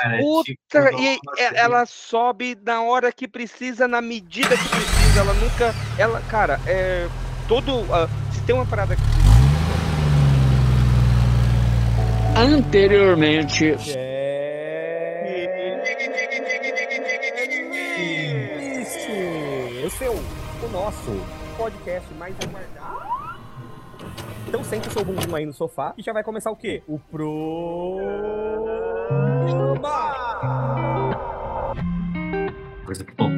cara. Puta, tipo, e nossa, é- ela sobe na hora que precisa, na medida que precisa. Ela nunca. Ela, cara, é. Todo. ah, se tem uma parada. Anteriormente, esse é o, o nosso podcast mais aguardado. Então senta o seu bumbum aí no sofá e já vai começar o quê? O Pro... Coisa boa.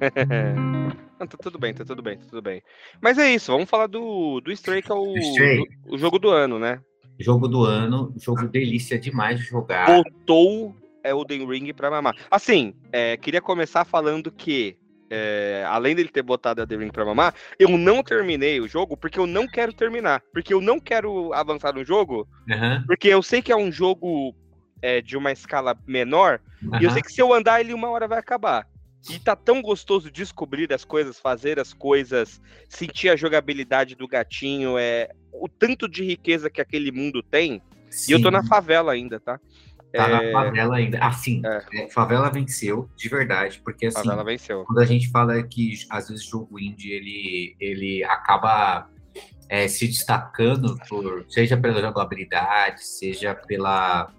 Não, tá tudo bem, tá tudo bem, tá tudo bem. Mas é isso, vamos falar do, do Stray, que é o, Stray. o jogo do ano, né? Jogo do ano, jogo delícia demais de jogar. Voltou Elden Ring pra mamar. Assim, é, queria começar falando que, é, além dele ter botado Elden Ring pra mamar, eu não terminei o jogo porque eu não quero terminar. Porque eu não quero avançar no jogo, Aham, porque eu sei que é um jogo é, de uma escala menor, e eu sei que se eu andar ele uma hora vai acabar. E tá tão gostoso descobrir as coisas, fazer as coisas, sentir a jogabilidade do gatinho, é o tanto de riqueza que aquele mundo tem. E eu tô na Sim, favela ainda, tá? Tá É, na favela ainda. Assim, É. é, favela venceu, de verdade, porque assim, favela venceu. quando a gente fala que às vezes jogo indie ele, ele acaba é, se destacando por seja pela jogabilidade, seja pela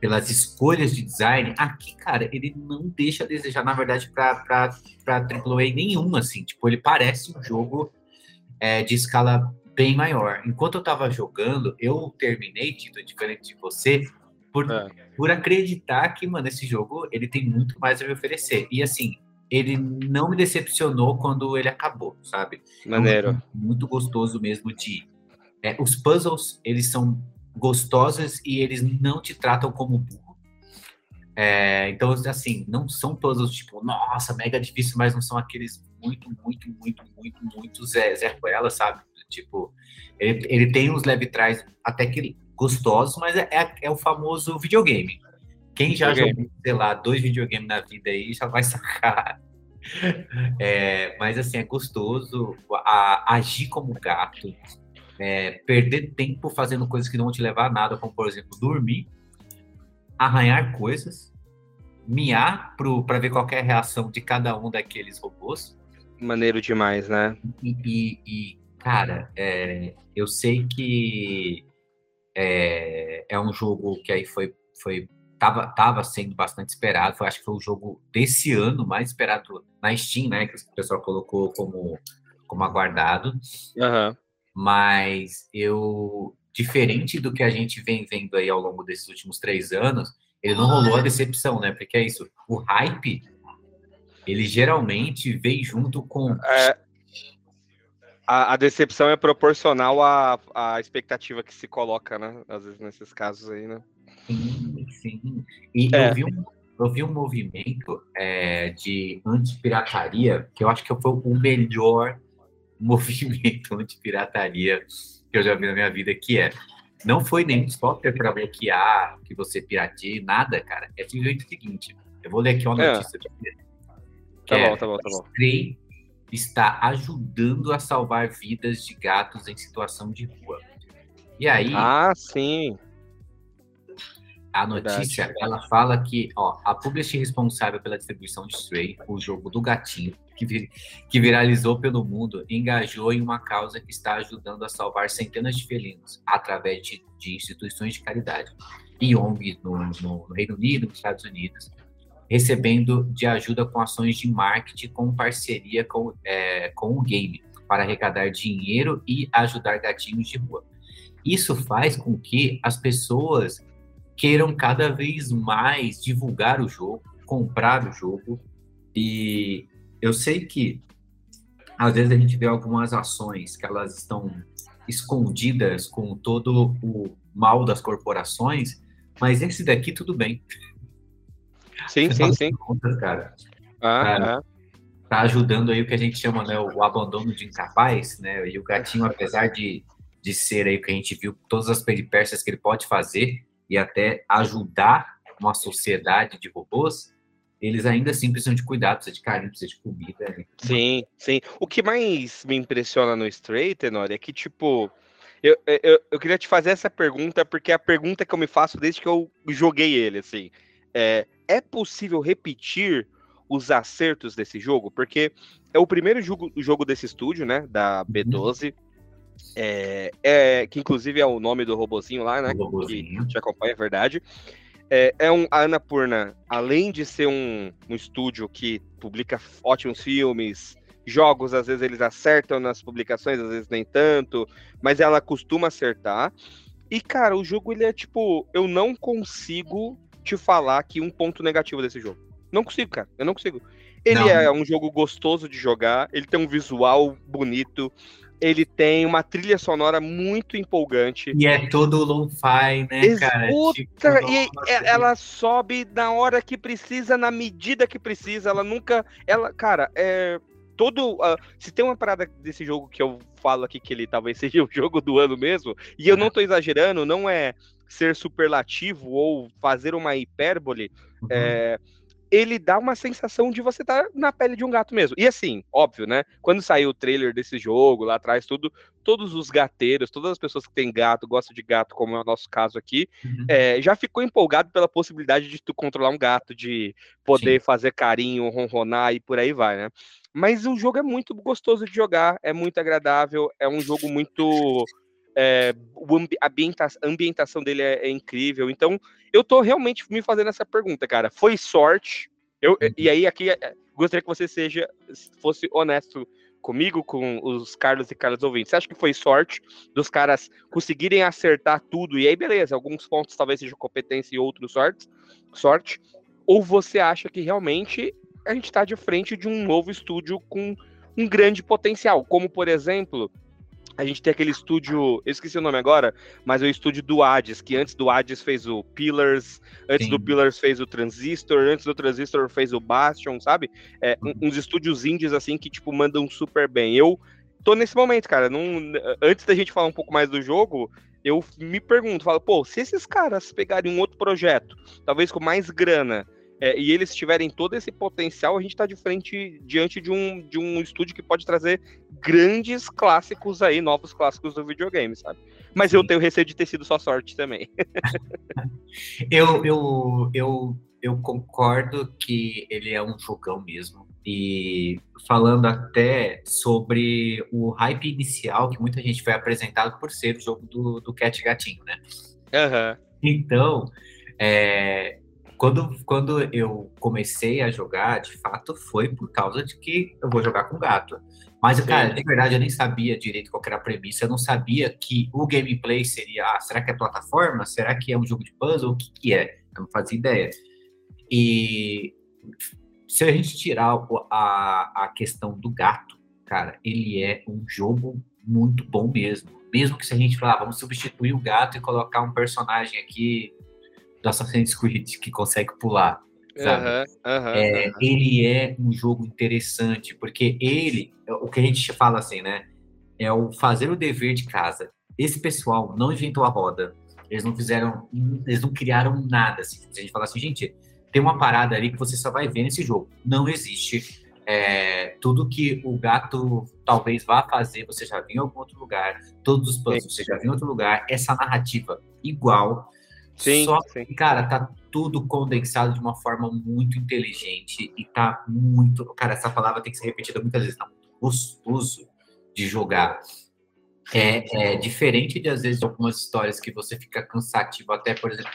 pelas escolhas de design, aqui, cara, ele não deixa a desejar, na verdade, para AAA nenhuma, assim. Tipo, ele parece um jogo é, de escala bem maior. Enquanto eu tava jogando, eu terminei, Tito, diferente de você, por, É. por acreditar que, mano, esse jogo, ele tem muito mais a me oferecer. E, assim, ele não me decepcionou quando ele acabou, sabe? É Maneiro. jogo muito gostoso mesmo de... é, os puzzles, eles são gostosos e eles não te tratam como burro. É, então, assim, não são puzzles tipo, nossa, mega difícil, mas não são aqueles muito, muito, muito, muito, muito Zé, Zé Ruela, sabe? Tipo, ele, ele tem uns leve trás até que gostosos, mas é, é, é o famoso videogame. Quem já Videogame. jogou, sei lá, dois videogames na vida aí já vai sacar. É, mas assim, é gostoso a- agir como gato, é, perder tempo fazendo coisas que não vão te levar a nada, como por exemplo, dormir, arranhar coisas, miar para ver qual é a reação de cada um daqueles robôs. Maneiro demais, né? E, e- e, cara, é, eu sei que é, é um jogo que aí foi, foi tava, tava sendo bastante esperado. Foi, acho que foi o jogo desse ano mais esperado na Steam, né? Que o pessoal colocou como, como aguardado. Aham. Mas eu, diferente do que a gente vem vendo aí ao longo desses últimos três anos, ele não rolou a decepção, né? Porque é isso, o hype, ele geralmente vem junto com É, a, a decepção é proporcional à, à expectativa que se coloca, né? Às vezes nesses casos aí, né? Sim, sim. E É. eu, vi um, eu vi um movimento é, de anti-pirataria, que eu acho que foi o melhor movimento anti-pirataria que eu já vi na minha vida, que é não foi nenhum software para bloquear que você pirateie, nada, cara. É simplesmente o seguinte, eu vou ler aqui uma É. notícia que Tá é, bom, tá bom, tá bom. Stray está ajudando a salvar vidas de gatos em situação de rua. E aí, Ah, sim. a notícia, ela fala que ó, a publisher responsável pela distribuição de Stray, o jogo do gatinho, que, que viralizou pelo mundo, engajou em uma causa que está ajudando a salvar centenas de felinos através de, de instituições de caridade e ONGs no, no- no Reino Unido, nos Estados Unidos, recebendo de ajuda com ações de marketing com parceria com, é, com o game, para arrecadar dinheiro e ajudar gatinhos de rua. Isso faz com que as pessoas queiram cada vez mais divulgar o jogo, comprar o jogo. E eu sei que às vezes a gente vê algumas ações que elas estão escondidas com todo o mal das corporações, mas esse daqui tudo bem. Sim, sim, sim. Contas, cara, Ah, Cara, ah. tá ajudando aí o que a gente chama, né, o abandono de incapaz, né? E o gatinho, apesar de, de ser aí o que a gente viu, todas as peripécias que ele pode fazer e até ajudar uma sociedade de robôs, eles ainda assim precisam de cuidado, precisam de carinho, precisam de comida. né? Sim, sim. O que mais me impressiona no Stray, Tenor, é que, tipo, eu, eu, eu queria te fazer essa pergunta, porque é a pergunta que eu me faço desde que eu joguei ele, assim. é, é possível repetir os acertos desse jogo? Porque é o primeiro jogo, jogo desse estúdio, né? Da B12. Uhum. É, é, que inclusive é o nome do robozinho lá, né? Que a gente acompanha, é verdade. É, é um, a Annapurna, além de ser um, um estúdio que publica ótimos filmes, jogos, às vezes eles acertam nas publicações, às vezes nem tanto, mas ela costuma acertar. E, cara, o jogo, ele é tipo, eu não consigo te falar que um ponto negativo desse jogo. Não consigo, cara, eu não consigo. Ele não. é um jogo gostoso de jogar, ele tem um visual bonito, ele tem uma trilha sonora muito empolgante. E é todo lo-fi, né, cara? Tipo, e ela sobe na hora que precisa, na medida que precisa. Ela nunca. Ela, cara, é. Todo. Uh, se tem uma parada desse jogo que eu falo aqui que ele talvez seja o jogo do ano mesmo, e eu não tô exagerando, não é ser superlativo ou fazer uma hipérbole. Uhum. É, ele dá uma sensação de você estar tá na pele de um gato mesmo. E assim, óbvio, né? Quando saiu o trailer desse jogo lá atrás, tudo, todos os gateiros, todas as pessoas que têm gato, gostam de gato, como é o nosso caso aqui, uhum. é, já ficou empolgado pela possibilidade de tu controlar um gato, de poder Sim. fazer carinho, ronronar e por aí vai, né? Mas o jogo é muito gostoso de jogar, é muito agradável, é um jogo muito é, a ambientação, ambientação dele é, é, incrível. Então, eu tô realmente me fazendo essa pergunta, cara. Foi sorte? Eu, e aí, aqui, é, gostaria que você seja, fosse honesto comigo, com os Carlos e Carlos ouvintes. Você acha que foi sorte dos caras conseguirem acertar tudo? E aí, beleza, alguns pontos talvez sejam competência e outros sorte, sorte. Ou você acha que realmente a gente está de frente de um novo estúdio com um grande potencial? Como, por exemplo, a gente tem aquele estúdio, eu esqueci o nome agora, mas é o estúdio do Hades, que antes do Hades fez o Pillars, antes Sim. do Pillars fez o Transistor, antes do Transistor fez o Bastion, sabe? É, uhum. uns estúdios indies assim que, tipo, mandam super bem. Eu tô nesse momento, cara. Não, antes da gente falar um pouco mais do jogo, eu me pergunto, falo, pô, se esses caras pegarem um outro projeto, talvez com mais grana, é, e eles tiverem todo esse potencial, a gente está de frente diante de um, de um estúdio que pode trazer grandes clássicos aí, novos clássicos do videogame, sabe? Mas Sim. eu tenho receio de ter sido só sorte também. eu, eu, eu, eu concordo que ele é um jogão mesmo. E falando até sobre o hype inicial, que muita gente foi apresentado por ser o jogo do, do Cat Gatinho, né? Uhum. Então, é, quando, quando eu comecei a jogar, de fato, foi por causa de que eu vou jogar com gato. Mas, Sim. cara, de verdade, eu nem sabia direito qual era a premissa. Eu não sabia que o gameplay seria, ah, será que é plataforma? Será que é um jogo de puzzle? O que, que é? Eu não fazia ideia. E se a gente tirar a, a questão do gato, cara, ele é um jogo muito bom mesmo. Mesmo que se a gente falar, ah, vamos substituir o gato e colocar um personagem aqui do Assassin's Creed que consegue pular. Sabe? Uhum, uhum, é, uhum. Ele é um jogo interessante, porque ele, o que a gente fala assim, né? É o fazer o dever de casa. Esse pessoal não inventou a roda. Eles não fizeram, eles não criaram nada. Assim. A gente fala assim, gente, tem uma parada ali que você só vai ver nesse jogo. Não existe. É, tudo que o gato talvez vá fazer, você já viu em algum outro lugar. Todos os planos você já viu em outro lugar. Essa narrativa igual Sim, Só sim. cara, tá tudo condensado de uma forma muito inteligente e tá muito. Cara, essa palavra tem que ser repetida muitas vezes, tá muito gostoso de jogar. É, é diferente de, às vezes, de algumas histórias que você fica cansativo, até, por exemplo,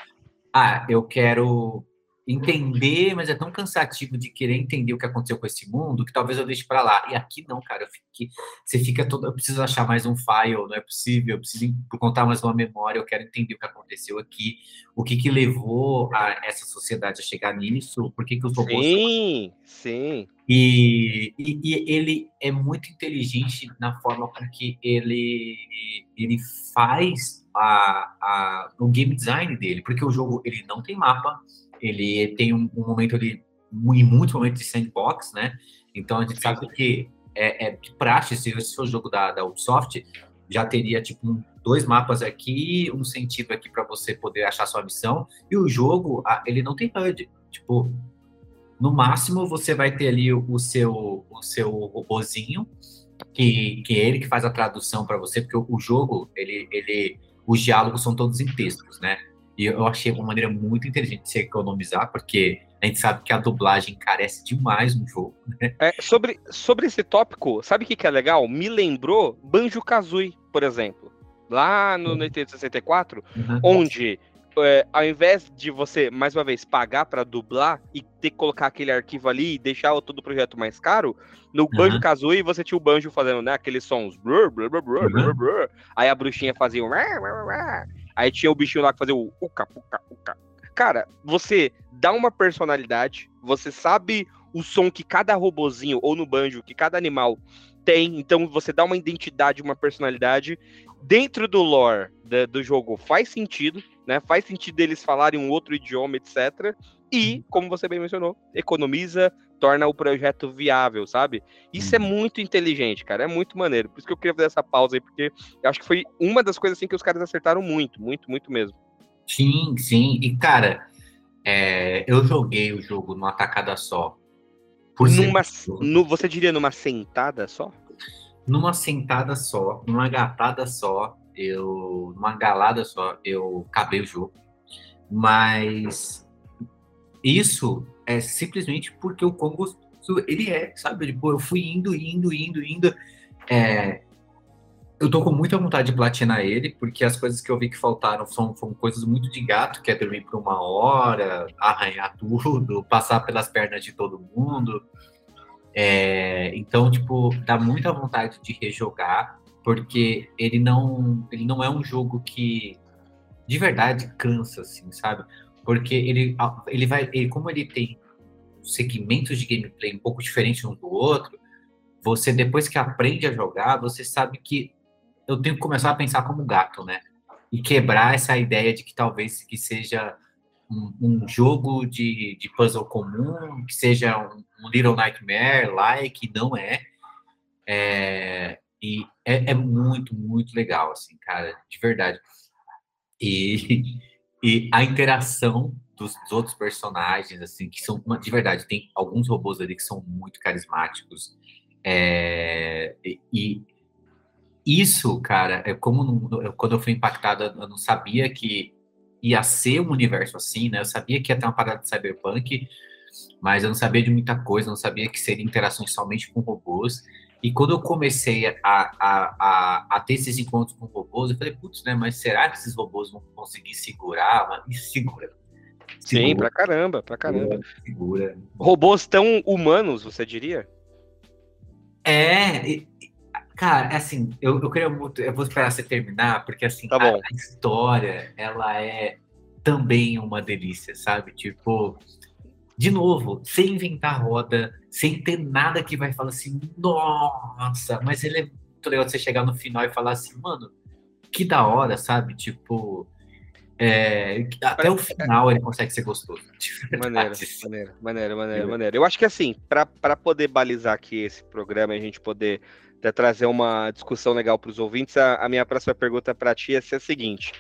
ah, eu quero entender, mas é tão cansativo de querer entender o que aconteceu com esse mundo que talvez eu deixe para lá. E aqui não, cara, fique, você fica todo, eu preciso achar mais um file, não é possível, eu preciso contar mais uma memória, eu quero entender o que aconteceu aqui, o que que levou a essa sociedade a chegar nisso, por que que os robôs Sim, sim. E, e, e, ele é muito inteligente na forma com que ele ele faz a, a, o game design dele, porque o jogo ele não tem mapa, ele tem um, um momento ali, em muitos momentos de sandbox, né? Então a gente sabe que é, é de praxe, se esse for o jogo da, da Ubisoft, já teria tipo um, dois mapas aqui, um sentido aqui para você poder achar sua missão. E o jogo, ele não tem HUD. Tipo, no máximo você vai ter ali o, o seu o seu robozinho, que, que é ele que faz a tradução para você, porque o, o, jogo, ele, ele, os diálogos são todos em textos, né? E eu achei uma maneira muito inteligente de se economizar, porque a gente sabe que a dublagem carece demais no jogo. Né? É, sobre, sobre esse tópico, sabe o que, que é legal? Me lembrou Banjo Kazooie, por exemplo. Lá no, no 64, uhum. onde é, ao invés de você, mais uma vez, pagar para dublar e ter que colocar aquele arquivo ali e deixar todo o projeto mais caro, no Banjo uhum. Kazooie você tinha o Banjo fazendo né, aqueles sons. Uhum. Aí a bruxinha fazia um. Aí tinha o bichinho lá que fazia o uca, uca, uca. Cara, você dá uma personalidade, você sabe o som que cada robozinho, ou no banjo, que cada animal tem, então você dá uma identidade, uma personalidade. Dentro do lore da, do jogo faz sentido, né? Faz sentido eles falarem um outro idioma, etc. E, como você bem mencionou, economiza, torna o projeto viável, sabe? Isso é uhum. muito inteligente, cara. É muito maneiro. Por isso que eu queria fazer essa pausa aí, porque eu acho que foi uma das coisas assim que os caras acertaram muito, muito, muito mesmo. Sim, sim. E, cara, é, eu joguei o jogo numa tacada só. Por numa, no, você diria numa sentada só? Numa sentada só, numa gatada só, eu. numa galada só, eu acabei o jogo. Mas isso é simplesmente porque o Congo ele é, sabe? Tipo, eu fui indo, indo, indo, indo. É, eu tô com muita vontade de platinar ele, porque as coisas que eu vi que faltaram são, são coisas muito de gato, que é dormir por uma hora, arranhar tudo, passar pelas pernas de todo mundo. É, então, tipo, dá muita vontade de rejogar, porque ele não, ele não é um jogo que de verdade cansa, assim, sabe? Porque ele, ele vai, ele, como ele tem segmentos de gameplay um pouco diferentes um do outro, você depois que aprende a jogar, você sabe que eu tenho que começar a pensar como gato, né? E quebrar essa ideia de que talvez que seja um, um jogo de, de puzzle comum, que seja um, um Little Nightmare like, não é. é e é, é, muito, muito legal, assim, cara, de verdade. E, e a interação dos, dos, outros personagens, assim, que são, de verdade, tem alguns robôs ali que são muito carismáticos. É, e, isso, cara, é como quando eu fui impactado, eu não sabia que ia ser um universo assim, né? Eu sabia que ia ter uma parada de cyberpunk, mas eu não sabia de muita coisa, não sabia que seria interações somente com robôs. E quando eu comecei a, a, a, a ter esses encontros com robôs, eu falei, putz, né? Mas será que esses robôs vão conseguir segurar? Mas, e segura. segura. Sim, pra caramba, pra caramba. Segura. Robôs tão humanos, você diria? É, Cara, é assim, eu, eu queria muito. Eu vou esperar você terminar, porque assim, tá a, a, história, ela é também uma delícia, sabe? Tipo, de novo, sem inventar roda, sem ter nada que vai falar assim, nossa, mas ele é muito legal você chegar no final e falar assim, mano, que da hora, sabe? Tipo. É, até o final ele consegue ser gostoso. Maneiro, maneiro, maneiro, maneiro, maneiro. Eu acho que assim, para poder balizar aqui esse programa e a gente poder até trazer uma discussão legal para os ouvintes, a, a, minha próxima pergunta para ti é a seguinte: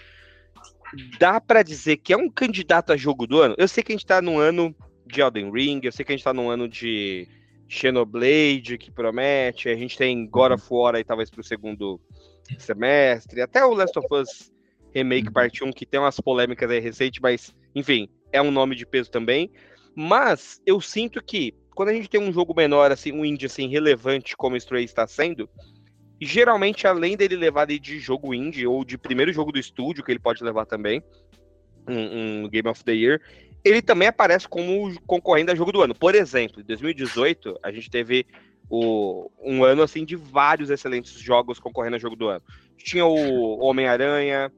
dá para dizer que é um candidato a jogo do ano? Eu sei que a gente está num ano de Elden Ring, eu sei que a gente está num ano de Xenoblade, que promete, a gente tem God of War aí talvez para o segundo semestre, até o Last of Us Remake uhum. Parte 1, que tem umas polêmicas aí recentes, mas, enfim, é um nome de peso também. Mas eu sinto que quando a gente tem um jogo menor, assim, um indie assim, relevante como o Stray está sendo, geralmente, além dele levar de jogo indie ou de primeiro jogo do estúdio, que ele pode levar também, um, um Game of the Year, ele também aparece como concorrendo a jogo do ano. Por exemplo, em 2018, a gente teve o, um ano assim de vários excelentes jogos concorrendo a jogo do ano. Tinha o Homem-Aranha,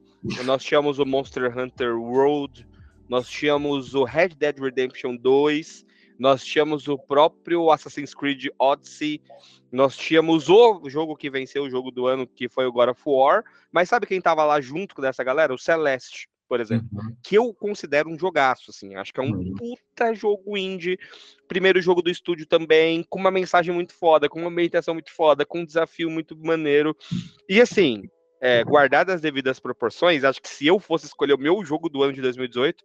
nós tínhamos o Monster Hunter World, nós tínhamos o Red Dead Redemption 2, nós tínhamos o próprio Assassin's Creed Odyssey, nós tínhamos o jogo que venceu o jogo do ano, que foi o God of War, mas sabe quem tava lá junto com essa galera? O Celeste, por exemplo, uhum. que eu considero um jogaço, assim, acho que é um uhum. puta jogo indie, primeiro jogo do estúdio também, com uma mensagem muito foda, com uma meditação muito foda, com um desafio muito maneiro, e assim, é, guardadas as devidas proporções, acho que se eu fosse escolher o meu jogo do ano de 2018,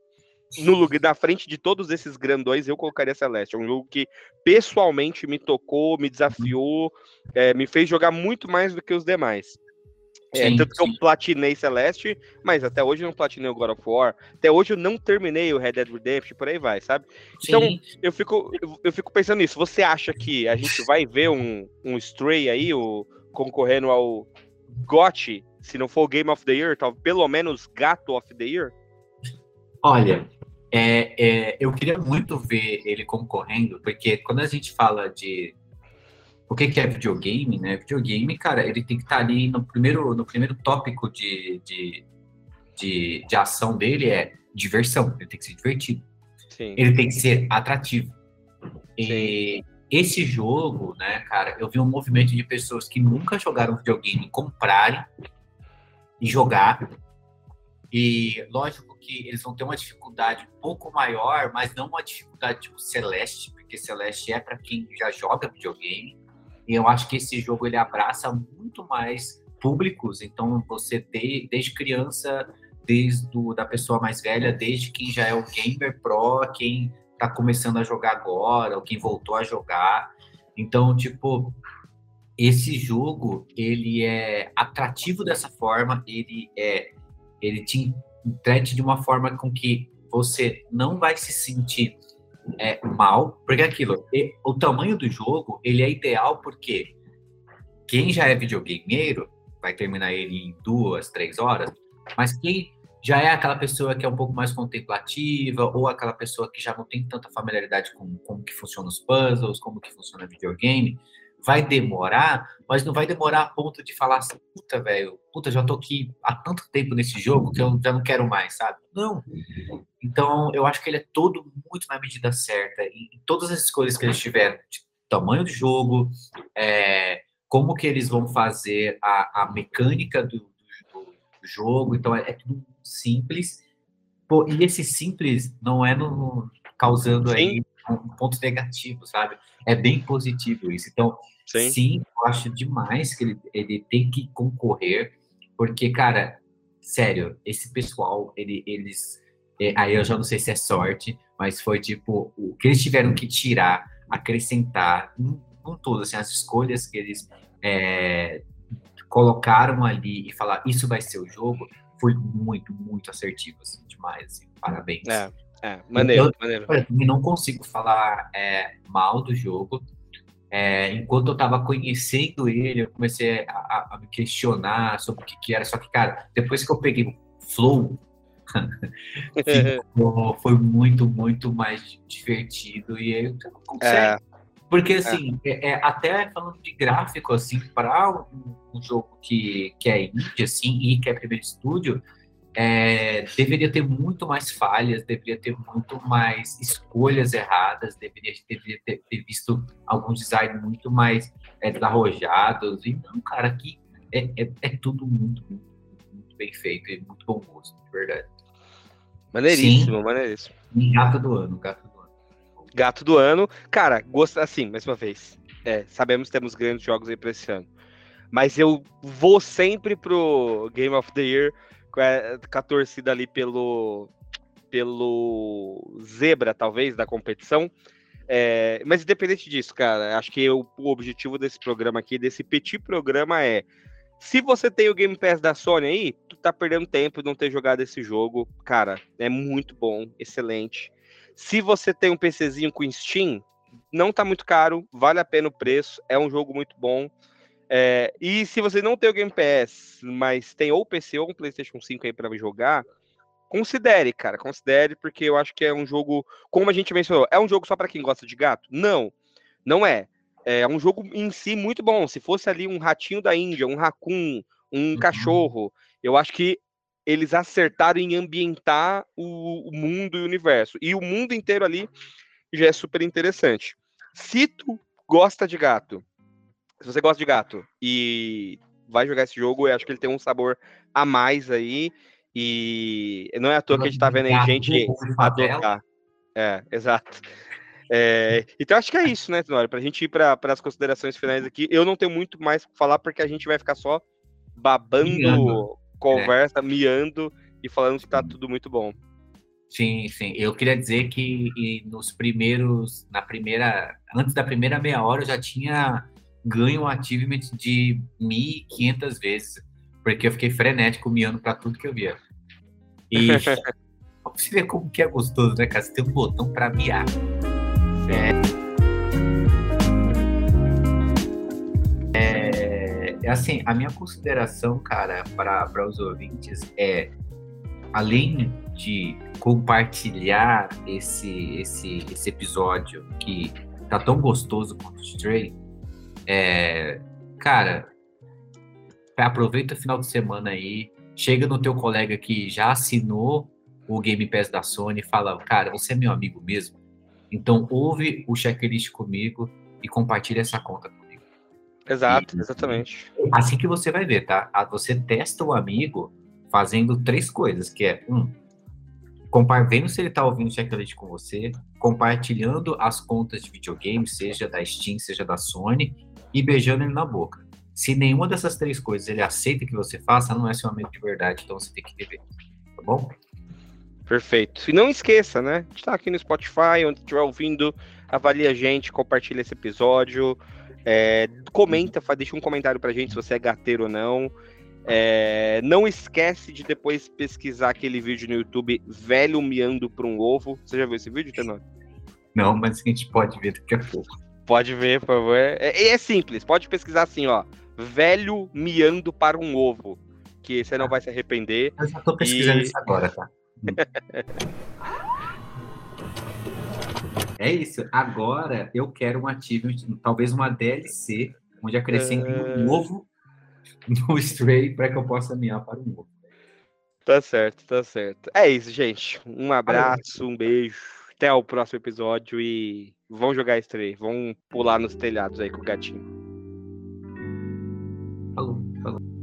no lugar da frente de todos esses grandões, eu colocaria Celeste. É um jogo que pessoalmente me tocou, me desafiou, é, me fez jogar muito mais do que os demais. É, Sim, tanto que sim. eu platinei Celeste, mas até hoje eu não platinei o God of War. Até hoje eu não terminei o Red Dead Redemption, por aí vai, sabe? Então, Sim. eu fico, eu, eu fico pensando nisso. Você acha que a gente vai ver um, um Stray aí, o, concorrendo ao GOT, se não for o Game of the Year, tal, pelo menos Gato of the Year? Olha, é, é, eu queria muito ver ele concorrendo, porque quando a gente fala de o que, que é videogame, né? Videogame, cara, ele tem que estar ali no primeiro, no primeiro tópico de, de, de, de ação dele é diversão, ele tem que ser divertido, Sim. ele tem que ser atrativo. E esse jogo, né, cara, eu vi um movimento de pessoas que nunca jogaram videogame comprarem e jogar. E lógico que eles vão ter uma dificuldade um pouco maior, mas não uma dificuldade tipo Celeste, porque Celeste é para quem já joga videogame. E eu acho que esse jogo ele abraça muito mais públicos. Então você tem desde criança, desde do, da pessoa mais velha, desde quem já é o gamer pro, quem tá começando a jogar agora, ou quem voltou a jogar. Então, tipo, esse jogo, ele é atrativo dessa forma, ele é ele te entrete de uma forma com que você não vai se sentir é, mal, porque aquilo, e- o tamanho do jogo, ele é ideal porque quem já é videogameiro vai terminar ele em duas, três horas, mas quem já é aquela pessoa que é um pouco mais contemplativa, ou aquela pessoa que já não tem tanta familiaridade com como que funcionam os puzzles, como que funciona videogame, vai demorar, mas não vai demorar a ponto de falar assim, puta, velho, puta, já tô aqui há tanto tempo nesse jogo que eu já não quero mais, sabe? Não. Então, eu acho que ele é todo muito na medida certa. E, e todas as escolhas que eles tiveram, de tamanho do jogo, é, como que eles vão fazer a, a mecânica do, do- do jogo, então é, é tudo simples. Pô, e esse simples não é no, no- causando aí um ponto negativo, sabe? É bem positivo isso. Então, Sim. Sim, eu acho demais que ele, ele tem que concorrer, porque, cara, sério, esse pessoal, ele, eles. é, aí eu já não sei se é sorte, mas foi tipo, o que eles tiveram que tirar, acrescentar, não, não tudo, assim, as escolhas que eles é, colocaram ali e falar isso vai ser o jogo, foi muito, muito assertivo, assim, demais, assim, parabéns. É, é, maneiro, Eu- maneiro. Também não consigo falar é, mal do jogo. É, enquanto eu tava conhecendo ele, eu comecei a, a- me questionar sobre o que, que era. Só que, cara, depois que eu peguei o flow, ficou- foi muito, muito mais divertido. E aí você não consegue. É, Porque, assim, é, é, até falando de gráfico, assim, para um, um jogo que, que é indie, assim, e que é primeiro estúdio, é, deveria ter muito mais falhas, deveria ter muito mais escolhas erradas, deveria, deveria ter, ter visto alguns designs muito mais é, desarrojados. E não, cara, aqui é, é, é tudo muito, muito, muito bem feito e muito bom gosto, de verdade. maneiríssimo, maneiríssimo. E gato do ano, gato do ano. Gato do ano. Cara, gosta assim, mais uma vez. É, sabemos que temos grandes jogos aí pra esse ano. Mas eu vou sempre pro Game of the Year com a, com a torcida ali pelo, pelo zebra, talvez, da competição. É, mas independente disso, cara, acho que o, o objetivo desse programa aqui, desse petit programa é se você tem o Game Pass da Sony aí, tu tá perdendo tempo de não ter jogado esse jogo. Cara, é muito bom, excelente. Se você tem um PCzinho com Steam, não tá muito caro, vale a pena o preço, é um jogo muito bom. É, e se você não tem o Game Pass, mas tem ou PC ou um PlayStation 5 aí para jogar, considere, cara, considere, porque eu acho que é um jogo, como a gente mencionou, é um jogo só para quem gosta de gato? Não, não é. É um jogo em si muito bom. Se fosse ali um ratinho da Índia, um raccoon, um Uhum. cachorro, eu acho que eles acertaram em ambientar o, o mundo e o universo. E o mundo inteiro ali já é super interessante. Se tu gosta de gato, se você gosta de gato e vai jogar esse jogo, eu acho que ele tem um sabor a mais aí. E não é à toa que a gente tá vendo aí gente favela. adotar. É, exato. É, então acho que é isso, né, Tenório? Pra gente ir para as considerações finais aqui. Eu não tenho muito mais pra falar, porque a gente vai ficar só babando Miando. conversa, miando e falando que tá tudo muito bom. Sim, sim. Eu queria dizer que nos primeiros, na primeira, antes da primeira meia hora, eu já tinha ganho um achievement de 1.500 vezes. porque eu fiquei frenético miando pra tudo que eu via. E você vê como que é gostoso, né, cara? Você tem um botão pra miar. É, é, é assim, a minha consideração, cara, para os ouvintes é, além de compartilhar esse, esse, esse episódio que tá tão gostoso quanto o Stray, é, cara, aproveita o final de semana aí, chega no teu colega que já assinou o Game Pass da Sony e fala, cara, você é meu amigo mesmo? Então ouve o checklist comigo e compartilha essa conta comigo. Exato, e, exatamente. Assim que você vai ver, tá? Você testa o amigo fazendo três coisas, que é um, vendo se ele está ouvindo o checklist com você, compartilhando as contas de videogame, seja da Steam, seja da Sony, e beijando ele na boca. Se nenhuma dessas três coisas ele aceita que você faça, não é seu amigo de verdade, então você tem que rever. Tá bom? Perfeito. E não esqueça, né? A gente tá aqui no Spotify, onde estiver ouvindo, avalia a gente, compartilha esse episódio, é, comenta, deixa um comentário pra gente se você é gateiro ou não. É, não esquece de depois pesquisar aquele vídeo no YouTube, velho miando para um ovo. Você já viu esse vídeo, Tenor? Não, mas a gente pode ver daqui a pouco. Pode ver, por favor. É, é simples, pode pesquisar assim, ó. Velho miando para um ovo. Que você não vai se arrepender. Eu já tô pesquisando e... isso agora, tá? é isso. Agora eu quero um achievement, talvez uma DLC, onde acrescente uh... um ovo no Stray para que eu possa miar para o novo. Tá certo, tá certo. É isso, gente. Um abraço, um beijo. Até o próximo episódio e vão jogar Stray. Vão pular nos telhados aí com o gatinho. Falou, falou.